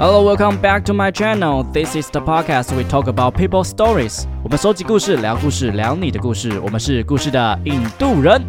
Hello, welcome back to my channel. This is the podcast we talk about people stories. 我们收集故事，聊故事，聊你的故事。我们是故事的印度人。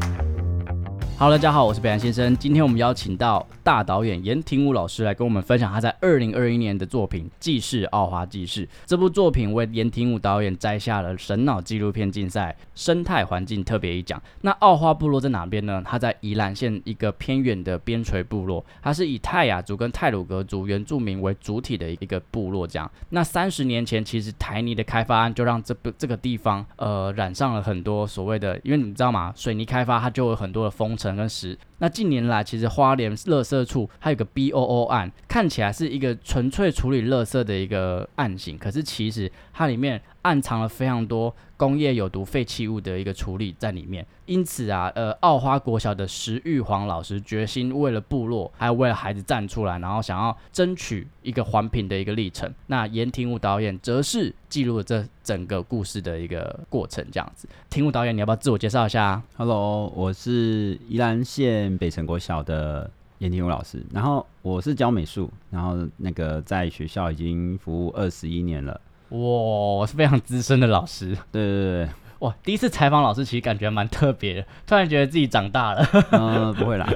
Hello，大家好，我是北岸先生。今天我们邀请到大导演严廷武老师来跟我们分享他在二零二一年的作品《纪事奥华纪事》。这部作品为严廷武导演摘下了神脑纪录片竞赛生态环境特别一奖。那奥花部落在哪边呢？它在宜兰县一个偏远的边陲部落，它是以泰雅族跟泰鲁格族原住民为主体的一个部落。这样，那三十年前，其实台泥的开发案就让这个这个地方呃染上了很多所谓的，因为你知道吗？水泥开发它就有很多的风尘。跟十。那近年来，其实花莲垃圾处还有个 BOO 案，看起来是一个纯粹处理垃圾的一个案型，可是其实它里面暗藏了非常多工业有毒废弃物的一个处理在里面。因此啊，呃，奥花国小的石玉煌老师决心为了部落，还有为了孩子站出来，然后想要争取一个环评的一个历程。那严庭武导演则是记录了这整个故事的一个过程，这样子。庭武导演，你要不要自我介绍一下？Hello，我是宜兰县北城国小的严庭武老师，然后我是教美术，然后那个在学校已经服务二十一年了。哇，我是非常资深的老师。对对对。哇，第一次采访老师其实感觉蛮特别的，突然觉得自己长大了。嗯，不会啦。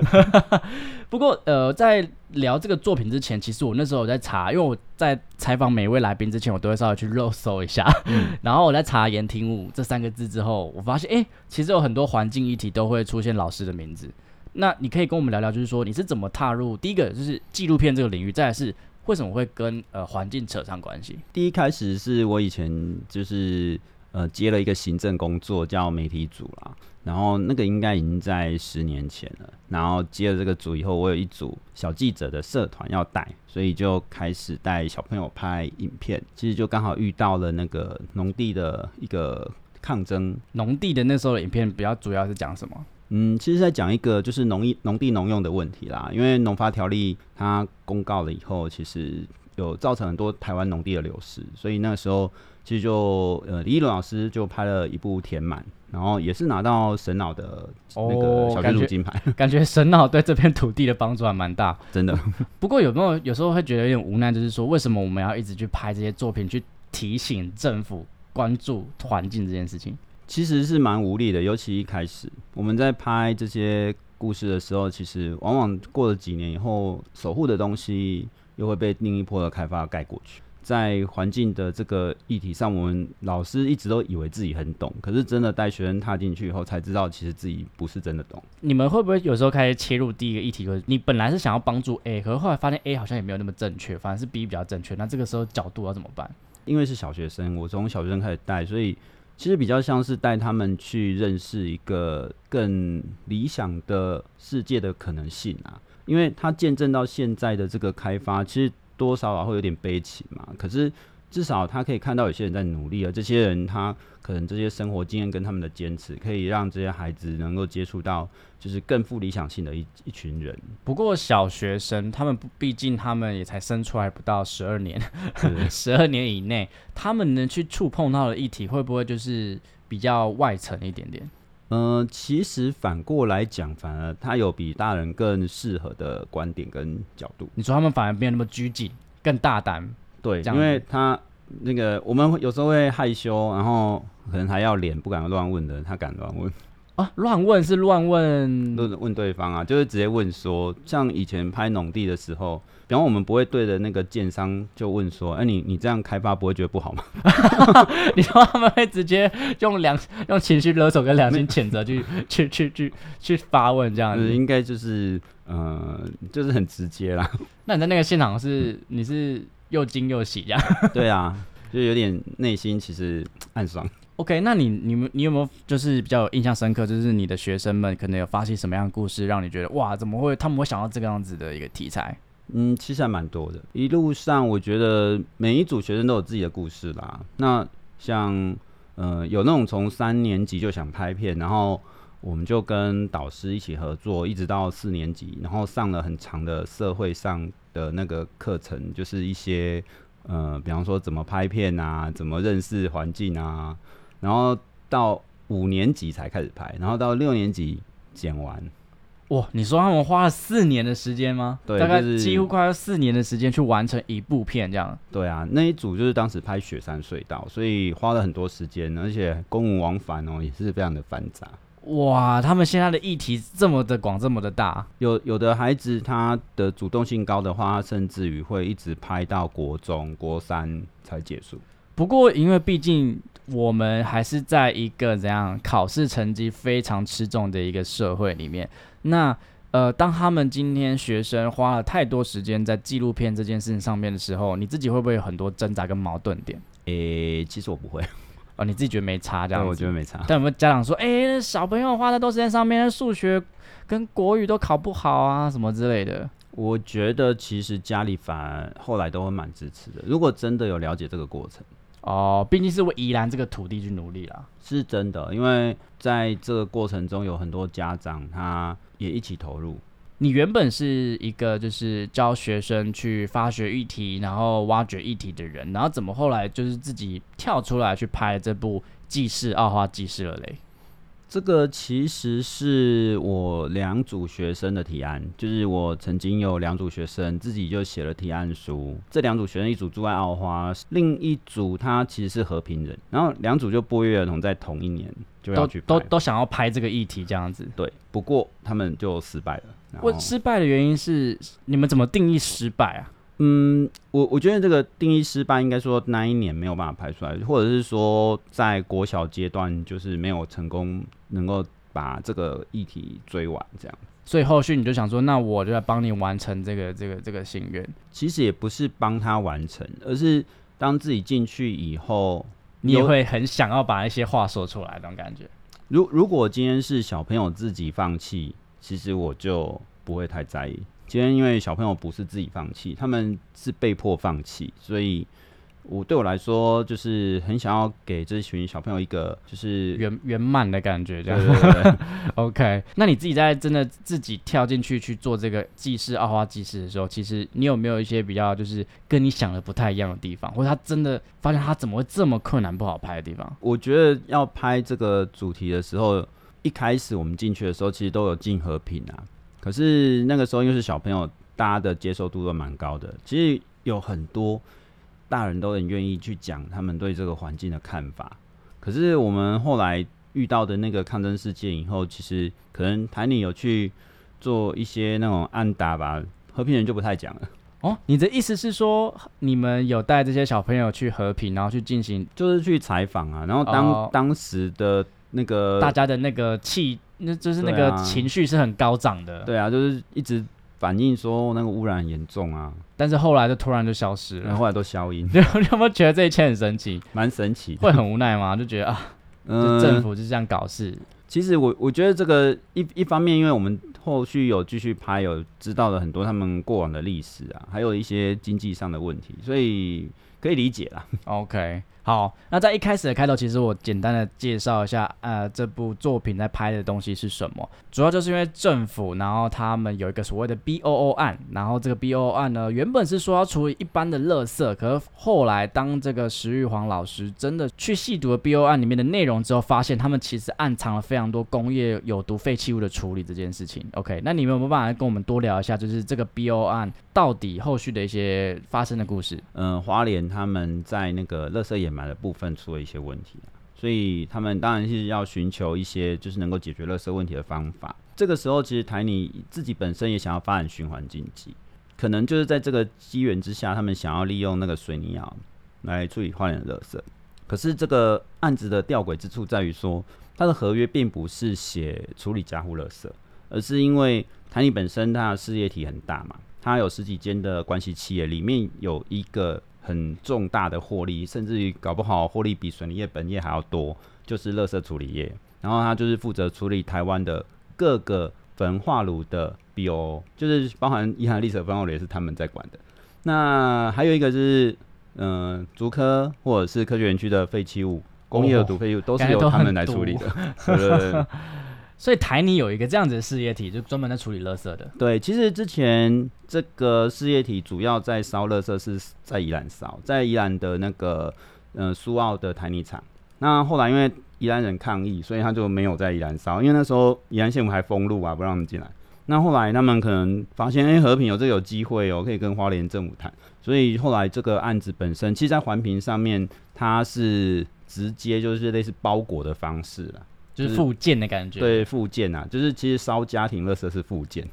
不过呃，在聊这个作品之前，其实我那时候我在查，因为我在采访每一位来宾之前，我都会稍微去肉搜一下。然后我在查“言听物”这三个字之后，我发现哎，其实有很多环境议题都会出现老师的名字。那你可以跟我们聊聊，就是说你是怎么踏入第一个就是纪录片这个领域，再来是为什么会跟呃环境扯上关系？第一开始是我以前就是。呃，接了一个行政工作，叫媒体组啦。然后那个应该已经在十年前了。然后接了这个组以后，我有一组小记者的社团要带，所以就开始带小朋友拍影片。其实就刚好遇到了那个农地的一个抗争。农地的那时候的影片比较主要是讲什么？嗯，其实在讲一个就是农业农地农用的问题啦。因为农发条例它公告了以后，其实有造成很多台湾农地的流失，所以那个时候。其实就呃，李一伦老师就拍了一部《填满》，然后也是拿到神脑的那个小金金牌。感觉神脑对这片土地的帮助还蛮大，真的。不过有没有有时候会觉得有点无奈，就是说为什么我们要一直去拍这些作品，去提醒政府关注环境这件事情？其实是蛮无力的，尤其一开始我们在拍这些故事的时候，其实往往过了几年以后，守护的东西又会被另一波的开发盖过去。在环境的这个议题上，我们老师一直都以为自己很懂，可是真的带学生踏进去以后，才知道其实自己不是真的懂。你们会不会有时候开始切入第一个议题？就是你本来是想要帮助 A，可是后来发现 A 好像也没有那么正确，反而是 B 比较正确。那这个时候角度要怎么办？因为是小学生，我从小学生开始带，所以其实比较像是带他们去认识一个更理想的世界的可能性啊。因为他见证到现在的这个开发，其实。多少啊会有点悲情嘛，可是至少他可以看到有些人在努力啊，这些人他可能这些生活经验跟他们的坚持，可以让这些孩子能够接触到就是更富理想性的一一群人。不过小学生他们毕竟他们也才生出来不到 十二年，十二年以内，他们能去触碰到的议题会不会就是比较外层一点点？嗯，其实反过来讲，反而他有比大人更适合的观点跟角度。你说他们反而没有那么拘谨，更大胆，对，因为他那个我们有时候会害羞，然后可能还要脸不敢乱问的，他敢乱问。啊，乱问是乱问，问问对方啊，就是直接问说，像以前拍农地的时候，比方我们不会对着那个建商就问说，哎，你你这样开发不会觉得不好吗？你说他们会直接用良用情绪勒索跟良心谴责去 去去去去发问这样子，应该就是呃，就是很直接啦。那你在那个现场是你是又惊又喜这样？对啊，就有点内心其实暗爽。OK，那你你们你有没有就是比较有印象深刻，就是你的学生们可能有发起什么样的故事，让你觉得哇，怎么会他们会想到这个样子的一个题材？嗯，其实还蛮多的。一路上我觉得每一组学生都有自己的故事啦。那像呃有那种从三年级就想拍片，然后我们就跟导师一起合作，一直到四年级，然后上了很长的社会上的那个课程，就是一些呃比方说怎么拍片啊，怎么认识环境啊。然后到五年级才开始拍，然后到六年级剪完，哇，你说他们花了四年的时间吗？对大概几乎快要四年的时间去完成一部片这样。对啊，那一组就是当时拍雪山隧道，所以花了很多时间，而且公务往返哦也是非常的繁杂。哇，他们现在的议题这么的广，这么的大，有有的孩子他的主动性高的话，他甚至于会一直拍到国中、国三才结束。不过，因为毕竟我们还是在一个怎样考试成绩非常吃重的一个社会里面，那呃，当他们今天学生花了太多时间在纪录片这件事情上面的时候，你自己会不会有很多挣扎跟矛盾点？诶、其实我不会，哦，你自己觉得没差这样子？我觉得没差。但有没有家长说，哎、小朋友花太多时间上面，数学跟国语都考不好啊，什么之类的？我觉得其实家里反而后来都会蛮支持的。如果真的有了解这个过程，哦，毕竟是为宜兰这个土地去努力啦。是真的，因为在这个过程中有很多家长他也一起投入。你原本是一个就是教学生去发掘议题，然后挖掘议题的人，然后怎么后来就是自己跳出来去拍这部《纪事奥花纪事》了嘞？这个其实是我两组学生的提案，就是我曾经有两组学生自己就写了提案书。这两组学生，一组住在澳花，另一组他其实是和平人，然后两组就不约而同在同一年就要都去都都都想要拍这个议题这样子。对，不过他们就失败了。我失败的原因是你们怎么定义失败啊？嗯，我我觉得这个定义失败，应该说那一年没有办法拍出来，或者是说在国小阶段就是没有成功能够把这个议题追完，这样。所以后续你就想说，那我就来帮你完成这个这个这个心愿。其实也不是帮他完成，而是当自己进去以后，你也会很想要把一些话说出来，那种感觉。如如果今天是小朋友自己放弃，其实我就不会太在意。今天因为小朋友不是自己放弃，他们是被迫放弃，所以我对我来说就是很想要给这群小朋友一个就是圆圆满的感觉，这样。对对对 OK，那你自己在真的自己跳进去去做这个技师奥花技师的时候，其实你有没有一些比较就是跟你想的不太一样的地方，或者他真的发现他怎么会这么困难不好拍的地方？我觉得要拍这个主题的时候，一开始我们进去的时候，其实都有进和平啊。可是那个时候因为是小朋友，大家的接受度都蛮高的。其实有很多大人都很愿意去讲他们对这个环境的看法。可是我们后来遇到的那个抗争事件以后，其实可能台里有去做一些那种暗打吧，和平人就不太讲了。哦，你的意思是说你们有带这些小朋友去和平，然后去进行就是去采访啊，然后当、哦当时的那个大家的那个气，那就是那个情绪是很高涨的，对啊，就是一直反映说那个污染很严重啊，但是后来就突然就消失了。然后后来都消音，你有没有觉得这一切很神奇？蛮神奇。会很无奈吗？就觉得啊，嗯政府就这样搞事。其实我我觉得这个一一方面，因为我们后续有继续拍，有知道了很多他们过往的历史啊，还有一些经济上的问题，所以可以理解啦。OK，好，那在一开始的开头，其实我简单的介绍一下，呃，这部作品在拍的东西是什么。主要就是因为政府，然后他们有一个所谓的 BOO 案，然后这个 BOO 案呢，原本是说要处理一般的垃圾，可是后来当这个石玉煌老师真的去细读了 BOO 案里面的内容之后，发现他们其实暗藏了非常多工业有毒废弃物的处理这件事情。OK，那你们有没有办法跟我们多聊一下，就是这个 BOO 案到底后续的一些发生的故事？嗯，花莲他们在那个垃圾掩埋的部分出了一些问题，所以他们当然是要寻求一些就是能够解决垃圾问题的方法。这个时候，其实台泥自己本身也想要发展循环经济，可能就是在这个机缘之下，他们想要利用那个水泥窑来处理花莲的垃圾。可是这个案子的吊诡之处在于说，它的合约并不是写处理家户垃圾，而是因为台泥本身它的事业体很大嘛，它有十几间的关系企业，里面有一个很重大的获利，甚至于搞不好获利比水泥业本业还要多，就是垃圾处理业。然后它就是负责处理台湾的各个焚化炉的 BO，就是包含宜兰历史焚化炉也是他们在管的。那还有一个就是，嗯、竹科或者是科学园区的废弃物、工业的毒废弃物都是由他们来处理的。对对对对。所以台泥有一个这样子的事业体，就专门在处理垃圾的。对，其实之前这个事业体主要在烧垃圾是在宜兰烧，在宜兰的那个呃苏澳的台泥厂。那后来因为宜兰人抗议，所以他就没有在宜兰烧，因为那时候宜兰县府还封路啊，不让他们进来。那后来他们可能发现，哎、和平有这个有机会哦，可以跟花莲政府谈，所以后来这个案子本身，其实在环评上面，它是直接就是类似包裹的方式了，就是附件的感觉。，对，附件啊，就是其实烧家庭垃圾是附件，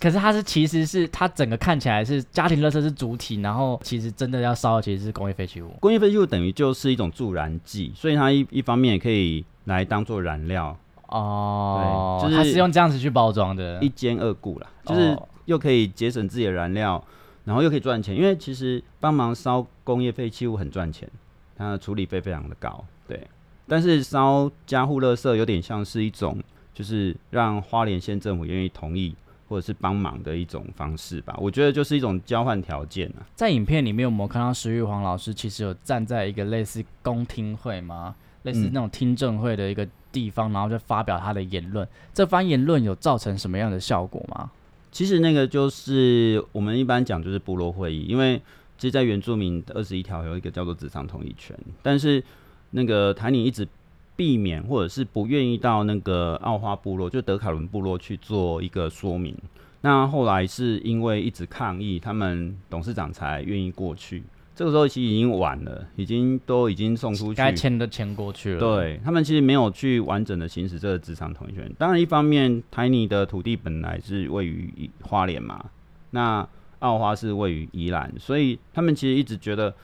可是它是其实是它整个看起来是家庭垃圾是主体，然后其实真的要烧的其实是工业废弃物。工业废弃物等于就是一种助燃剂，所以它一一方面也可以来当做燃料，哦，对就是它是用这样子去包装的，一兼二顾啦，就是哦又可以节省自己的燃料，然后又可以赚钱，因为其实帮忙烧工业废弃物很赚钱，它的处理费非常的高，对。但是烧家户垃圾有点像是一种，就是让花莲县政府愿意同意或者是帮忙的一种方式吧。我觉得就是一种交换条件啊。在影片里面我们有看到石玉皇老师其实有站在一个类似公听会吗？类似嗯那种听证会的一个地方，然后就发表他的言论。这番言论有造成什么样的效果吗？其实那个就是我们一般讲就是部落会议，因为其实，在原住民二十一条有一个叫做职场同意权，但是那个台宁一直避免或者是不愿意到那个奥花部落，就德卡伦部落去做一个说明。那后来是因为一直抗议，他们董事长才愿意过去。这个时候其实已经晚了，已经都已经送出去，该签的签过去了。，对他们其实没有去完整的行使这个职场同意权。当然，一方面台泥的土地本来是位于花莲嘛，那澳花是位于宜兰，所以他们其实一直觉得，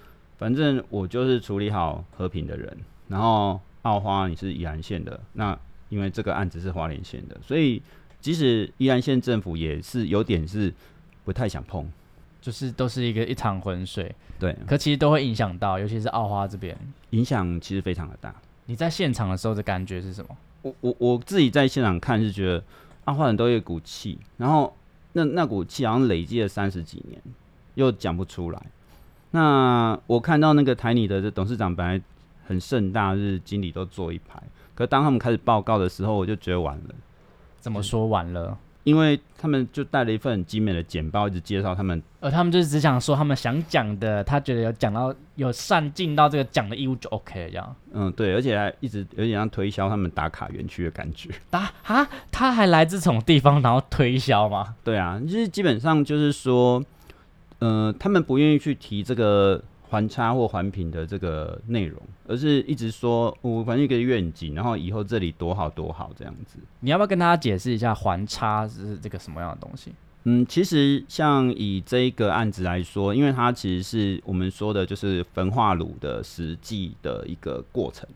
反正我就是处理好和平的人，然后澳花你是宜兰县的，那因为这个案子是花莲县的，所以即使宜兰县政府也是有点是不太想碰。就是都是一个一场浑水，对，可其实都会影响到，尤其是澳花这边。影响其实非常的大。你在现场的时候的感觉是什么？我我我自己在现场看是觉得澳花人都有一股气，然后那那股气好像累积了三十几年，又讲不出来。那我看到那个台里的这董事长本来很盛大，就是经理都坐一排，可当他们开始报告的时候，我就觉得完了，怎么说完了？因为他们就带了一份很精美的简报，一直介绍他们呃，他们就是只想说他们想讲的，他觉得有讲到有善尽到这个讲的义务就 OK 了，这样。嗯对，而且还一直有点像推销他们打卡园区的感觉。啊哈，他还来自什么地方，然后推销吗？对啊，就是基本上就是说，呃，他们不愿意去提这个环差或环评的这个内容，而是一直说我反正一个愿景，然后以后这里多好多好这样子。你要不要跟大家解释一下环差是这个什么样的东西？嗯，其实像以这一个案子来说，因为它其实是我们说的就是焚化炉的实际的一个过程，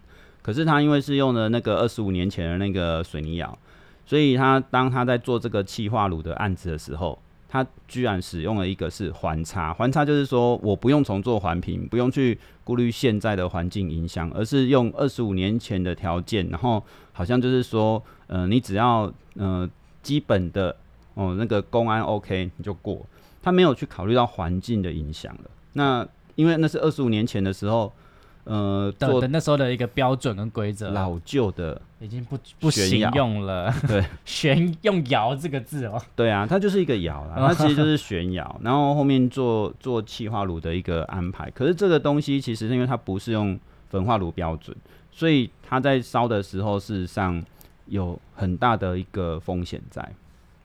可是它因为是用了那个二十五年前的那个水泥窑，所以他当他在做这个气化炉的案子的时候，他居然使用了一个是环差，环差就是说我不用重做环评，不用去顾虑现在的环境影响，而是用二十五年前的条件，然后好像就是说，呃，你只要呃基本的哦那个公安 OK 你就过，他没有去考虑到环境的影响了。那因为那是二十五年前的时候，呃，做的的那时候的一个标准跟规则，老旧的，已经不不行用了。对，旋用“窑”这个字哦。对啊，它就是一个窑啦，它其实就是悬窑，然后后面做做气化炉的一个安排。可是这个东西其实是因为它不是用焚化炉标准，所以它在烧的时候，事实上有很大的一个风险在。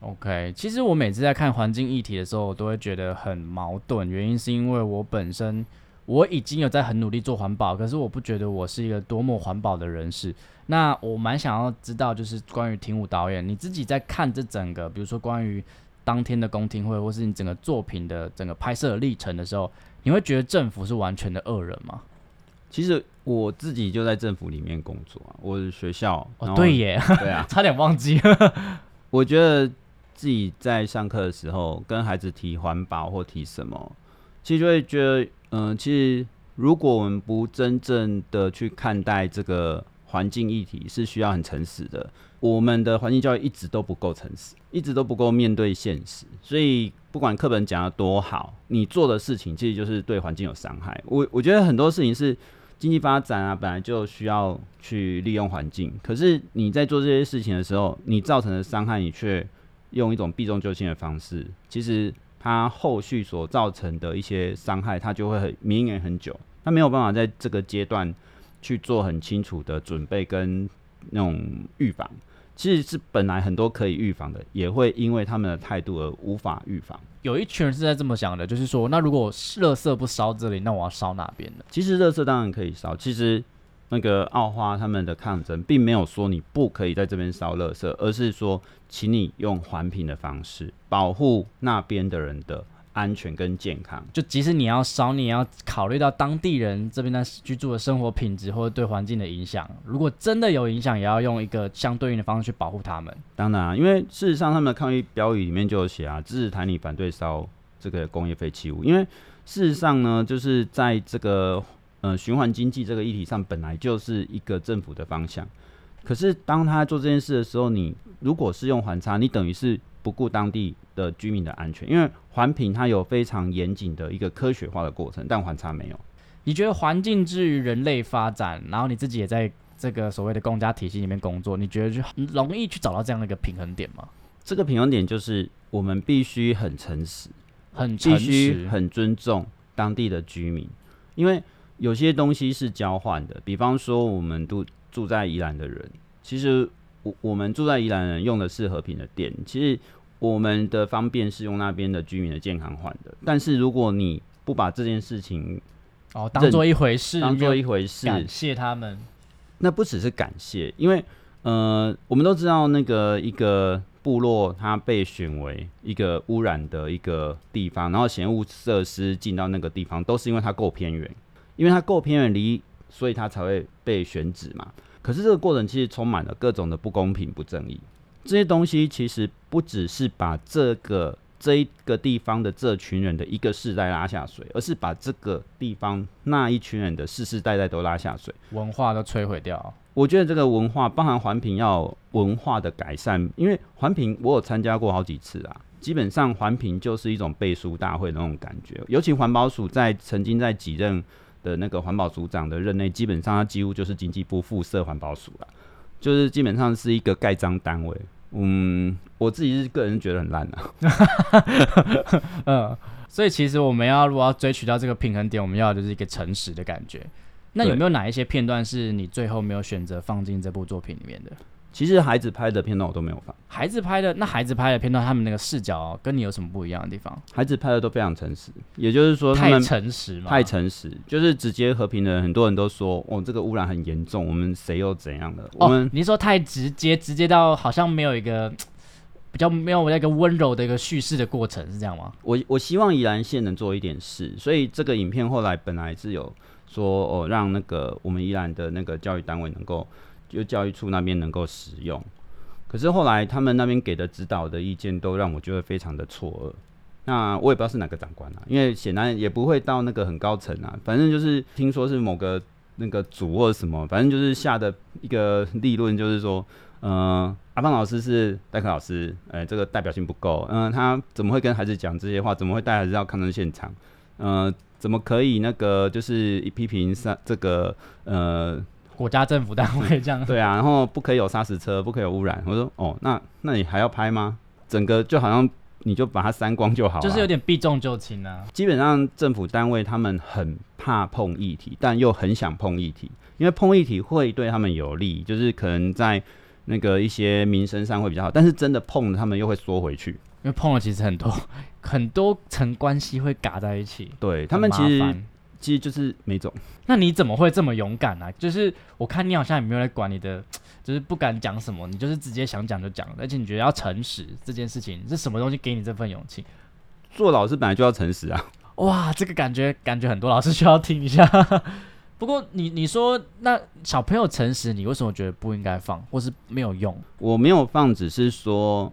OK，其实我每次在看环境议题的时候，我都会觉得很矛盾，原因是因为我本身我已经有在很努力做环保，可是我不觉得我是一个多么环保的人士。那我蛮想要知道，就是关于庭武导演，你自己在看这整个，比如说关于当天的公听会，或是你整个作品的整个拍摄的历程的时候，你会觉得政府是完全的恶人吗？其实我自己就在政府里面工作啊，我的学校，哦，对耶，对啊，差点忘记。我觉得自己在上课的时候跟孩子提环保或提什么，其实就会觉得，嗯、其实如果我们不真正的去看待这个环境议题，是需要很诚实的。我们的环境教育一直都不够诚实，一直都不够面对现实，所以不管课本讲的多好，你做的事情其实就是对环境有伤害。我我觉得很多事情是经济发展啊，本来就需要去利用环境，可是你在做这些事情的时候，你造成的伤害，你却用一种避重就轻的方式，其实它后续所造成的一些伤害，它就会很绵延很久，它没有办法在这个阶段去做很清楚的准备跟那种预防。其实是本来很多可以预防的，也会因为他们的态度而无法预防。有一群人是在这么想的，就是说，那如果垃圾不烧这里，那我要烧哪边呢？其实垃圾当然可以烧，其实那个澳花他们的抗争并没有说你不可以在这边烧垃圾，而是说，请你用环评的方式保护那边的人的。安全跟健康，就即使你要烧，你也要考虑到当地人这边的居住的生活品质或者对环境的影响。如果真的有影响，也要用一个相对应的方式去保护他们。当然，因为事实上他们的抗议标语里面就有写啊，支持台你反对烧这个工业废弃物。因为事实上呢，就是在这个呃循环经济这个议题上，本来就是一个政府的方向。可是当他做这件事的时候，你如果是用环差，你等于是。不顾当地的居民的安全，因为环评它有非常严谨的一个科学化的过程，但环差没有。你觉得环境至于人类发展，然后你自己也在这个所谓的公家体系里面工作，你觉得就容易去找到这样的一个平衡点吗？这个平衡点就是我们必须很诚实，很必须很尊重当地的居民，因为有些东西是交换的。比方说，我们都住在宜兰的人，其实。我我们住在宜兰人用的是和平的电，其实我们的方便是用那边的居民的健康换的。但是如果你不把这件事情哦当做一回事，当做一回事，感谢他们，那不只是感谢，因为呃，我们都知道那个一个部落它被选为一个污染的一个地方，然后嫌物设施进到那个地方，都是因为它够偏远，因为它够偏远离，所以它才会被选址嘛。可是这个过程其实充满了各种的不公平、不正义。这些东西其实不只是把这个这一个地方的这群人的一个世代拉下水，而是把这个地方那一群人的世世代代都拉下水，文化都摧毁掉。我觉得这个文化，包含环评要文化的改善，因为环评我有参加过好几次啊。基本上环评就是一种背书大会的那种感觉，尤其环保署在曾经在几任。的那个环保组长的任内，基本上他几乎就是经济部附设环保署了，就是基本上是一个盖章单位。嗯，我自己是个人觉得很烂啊。嗯，所以其实我们要如果要追取到这个平衡点，我们要就是一个诚实的感觉。那有没有哪一些片段是你最后没有选择放进这部作品里面的？其实孩子拍的片段我都没有放。孩子拍的那孩子拍的片段，他们那个视角跟你有什么不一样的地方？孩子拍的都非常诚实，也就是说他太诚实嘛，太诚实，就是直接和平的人，很多人都说哦，这个污染很严重，我们谁又怎样的？我们你说太直接，直接到好像没有一个 比较没有那个温柔的一个叙事的过程，是这样吗？我我希望宜兰县能做一点事，所以这个影片后来本来是有说哦，让那个我们宜兰的那个教育单位能够。就教育处那边能够使用，可是后来他们那边给的指导的意见都让我觉得非常的错愕。那我也不知道是哪个长官啊，因为显然也不会到那个很高层啊。反正就是听说是某个那个组或者什么，反正就是下的一个立论，就是说，嗯，阿芳老师是代课老师，呃，这个代表性不够。嗯，他怎么会跟孩子讲这些话？怎么会带孩子到抗争现场？嗯，怎么可以那个就是批评上这个呃？国家政府单位这样对啊，然后不可以有砂石车，不可以有污染。我说哦，那那你还要拍吗？整个就好像你就把它删光就好了，就是有点避重就轻啊。基本上政府单位他们很怕碰议题，但又很想碰议题，因为碰议题会对他们有利，就是可能在那个一些民生上会比较好。但是真的碰了，他们又会缩回去，因为碰了其实很多很多层关系会嘎在一起。对他们其实。其实就是没走，那你怎么会这么勇敢呢？就是我看你好像也没有来管你的，就是不敢讲什么，你就是直接想讲就讲，而且你觉得要诚实这件事情是什么东西给你这份勇气？做老师本来就要诚实啊！哇，这个感觉感觉很多老师需要听一下。不过你你说那小朋友诚实，你为什么觉得不应该放，或是没有用？我没有放，只是说。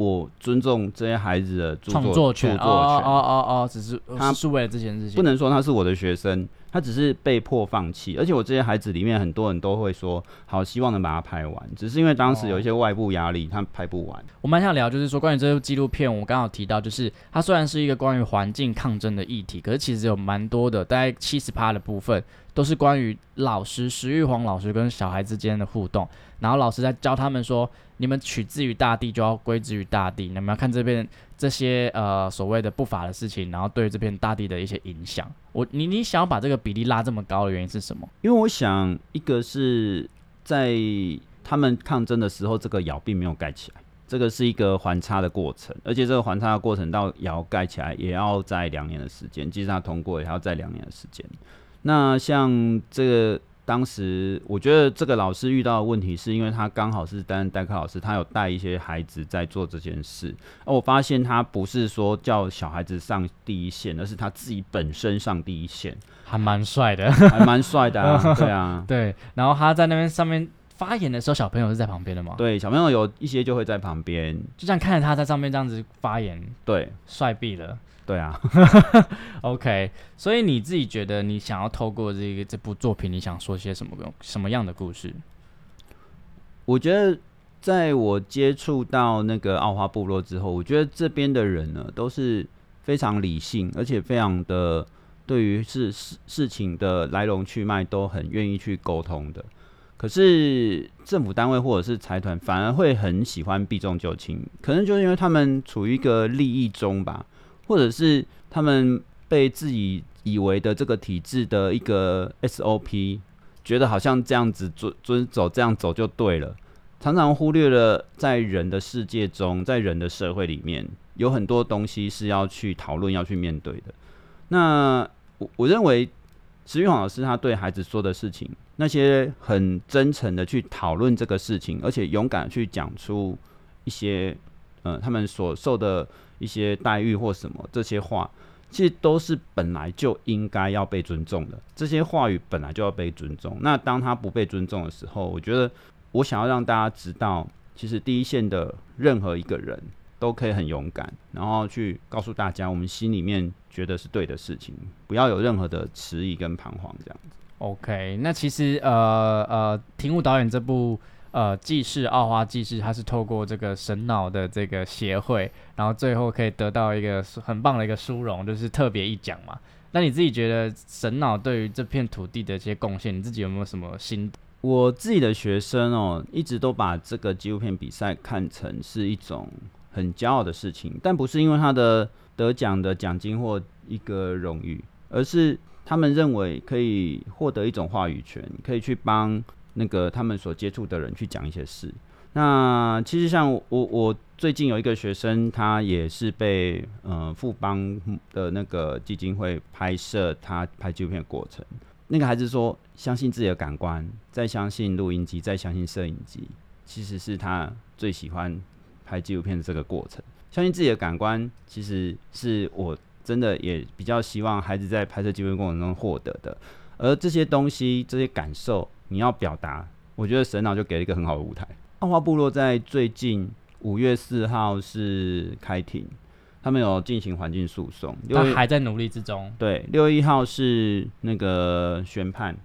我尊重这些孩子的创作权，哦哦哦哦，只是他是为了这件事情，不能说他是我的学生，他只是被迫放弃。而且我这些孩子里面很多人都会说，好希望能把它拍完，只是因为当时有一些外部压力，他拍不完。我蛮想聊，就是说关于这部纪录片，我刚好提到，就是它虽然是一个关于环境抗争的议题，可是其实有蛮多的，大概七十趴的部分都是关于老师石玉皇老师跟小孩之间的互动，然后老师在教他们说。你们取之于大地，就要归之于大地。你们要看这边这些呃所谓的不法的事情，然后对这片大地的一些影响。我你你想要把这个比例拉这么高的原因是什么？因为我想，一个是在他们抗争的时候，这个窑并没有盖起来，这个是一个环差的过程，而且这个环差的过程到窑盖起来也要在两年的时间，即使它通过也要在两年的时间。那像这个。当时我觉得这个老师遇到的问题，是因为他刚好是担任代课老师，他有带一些孩子在做这件事。而我发现他不是说叫小孩子上第一线，而是他自己本身上第一线，还蛮帅的，还蛮帅的，啊对啊，对。然后他在那边上面发言的时候，小朋友是在旁边的吗？对，小朋友有一些就会在旁边，就这样看着他在上面这样子发言，对，帅毙了。对啊，OK，所以你自己觉得你想要透过这个这部作品，你想说些什么什么样的故事？我觉得，在我接触到那个奥花部落之后，我觉得这边的人呢都是非常理性，而且非常的对于事事事情的来龙去脉都很愿意去沟通的。可是政府单位或者是财团反而会很喜欢避重就轻，可能就是因为他们处于一个利益中吧。或者是他们被自己以为的这个体制的一个 SOP，觉得好像这样子遵遵走这样走就对了，常常忽略了在人的世界中，在人的社会里面有很多东西是要去讨论、要去面对的。那我我认为石玉煌老师他对孩子说的事情，那些很真诚的去讨论这个事情，而且勇敢去讲出一些，嗯，他们所受的。一些待遇或什么这些话，其实都是本来就应该要被尊重的。这些话语本来就要被尊重。那当他不被尊重的时候，我觉得我想要让大家知道，其实第一线的任何一个人都可以很勇敢，然后去告诉大家我们心里面觉得是对的事情，不要有任何的迟疑跟彷徨这样子。OK，那其实呃呃，庭武导演这部。呃，记事奥花记事，它是透过这个神脑的这个协会，然后最后可以得到一个很棒的一个殊荣，就是特别一奖嘛。那你自己觉得神脑对于这片土地的一些贡献，你自己有没有什么心？我自己的学生哦，一直都把这个纪录片比赛看成是一种很骄傲的事情，但不是因为他的得奖的奖金或一个荣誉，而是他们认为可以获得一种话语权，可以去帮。那个他们所接触的人去讲一些事。那其实像我，我最近有一个学生，他也是被呃富邦的那个基金会拍摄他拍纪录片的过程。那个孩子说，相信自己的感官，再相信录音机，再相信摄影机，其实是他最喜欢拍纪录片的这个过程。相信自己的感官，其实是我真的也比较希望孩子在拍摄纪录片过程中获得的。而这些东西，这些感受。你要表达，我觉得神脑就给了一个很好的舞台。奥花部落在最近五月四号是开庭，他们有进行环境诉讼，他还在努力之中。对，六月一号是那个宣判。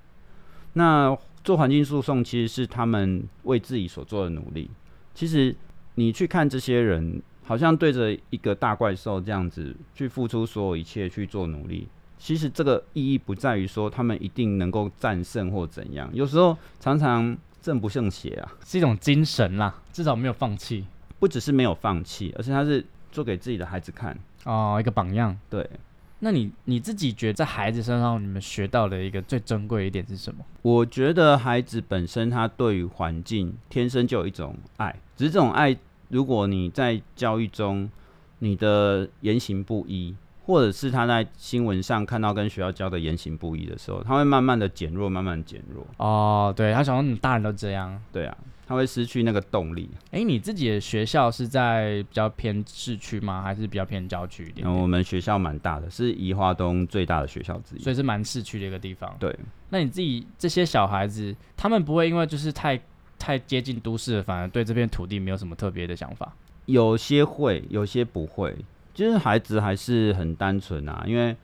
那做环境诉讼其实是他们为自己所做的努力。其实你去看这些人，好像对着一个大怪兽这样子去付出所有一切去做努力。其实这个意义不在于说他们一定能够战胜或怎样，有时候常常正不胜邪啊，是一种精神啦，至少没有放弃，不只是没有放弃，而且他是做给自己的孩子看哦，一个榜样。对，那你你自己觉得在孩子身上你们学到的一个最珍贵一点是什么？我觉得孩子本身他对于环境天生就有一种爱，只是这种爱，如果你在教育中你的言行不一。或者是他在新闻上看到跟学校教的言行不一的时候，他会慢慢的减弱，慢慢减弱。哦，对他想说你大人都这样，对啊，他会失去那个动力。哎，你自己的学校是在比较偏市区吗？还是比较偏郊区一点？我们学校蛮大的，是宜花东最大的学校之一，所以是蛮市区的一个地方。对，那你自己这些小孩子，他们不会因为就是太太接近都市了，反而对这片土地没有什么特别的想法？有些会，有些不会。就是孩子还是很单纯啊，因为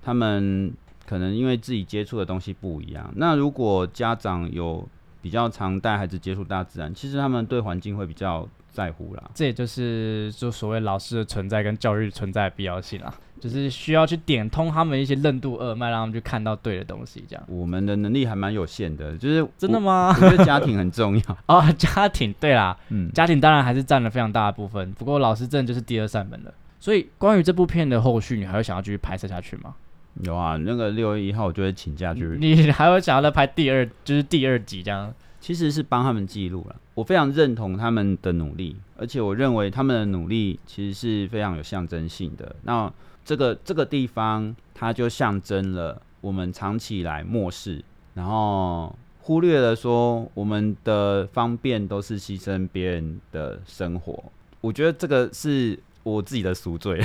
他们可能因为自己接触的东西不一样。那如果家长有比较常带孩子接触大自然，其实他们对环境会比较在乎啦。这也就是就所谓老师的存在跟教育存在的必要性啦，就是需要去点通他们一些任督二脉，让他们去看到对的东西。这样，我们的能力还蛮有限的，就是真的吗？我觉得家庭很重要啊，家庭对啦，嗯，家庭当然还是占了非常大的部分。不过老师真的就是第二扇门了。所以，关于这部片的后续，你还会想要继续拍摄下去吗？有啊，那个六月一号我就会请假去。你还会想要再拍第二，就是第二集这样？其实是帮他们记录了。我非常认同他们的努力，而且我认为他们的努力其实是非常有象征性的。那这个这个地方，它就象征了我们长期以来漠视，然后忽略了说我们的方便都是牺牲别人的生活。我觉得这个是我自己的赎罪。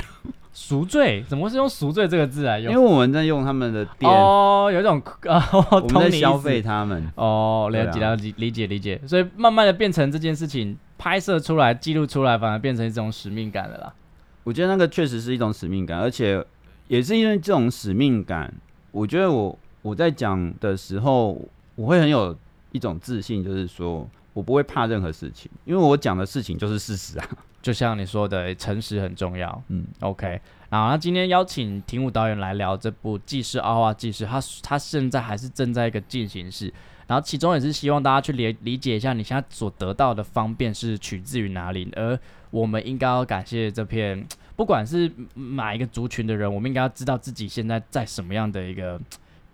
赎罪？怎么是用赎罪这个字来用？因为我们在用他们的店哦，有一种 啊，我们在消费他们哦，了解了解理解理解，所以慢慢的变成这件事情拍摄出来、记录出来，反而变成一种使命感了啦。我觉得那个确实是一种使命感，而且也是因为这种使命感，我觉得我我在讲的时候，我会很有一种自信，就是说我不会怕任何事情，因为我讲的事情就是事实啊。就像你说的，诚实很重要。嗯，OK。然后那今天邀请庭武导演来聊这部《纪事奥化纪事》，他他现在还是正在一个进行式。然后其中也是希望大家去理理解一下，你现在所得到的方便是取自于哪里，而我们应该要感谢这片，不管是哪一个族群的人，我们应该要知道自己现在在什么样的一个。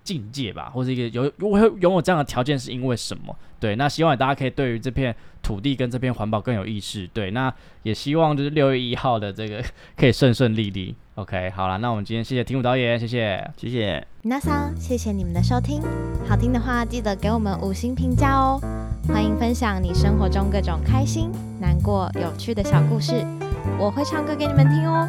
境界吧，或者一个有我会拥有这样的条件是因为什么？对，那希望大家可以对于这片土地跟这片环保更有意识。对，那也希望就是六月一号的这个可以顺顺利利。OK，好了，那我们今天谢谢听武导演，谢谢，谢谢。那桑，谢谢你们的收听，好听的话记得给我们五星评价哦。欢迎分享你生活中各种开心、难过、有趣的小故事，我会唱歌给你们听哦。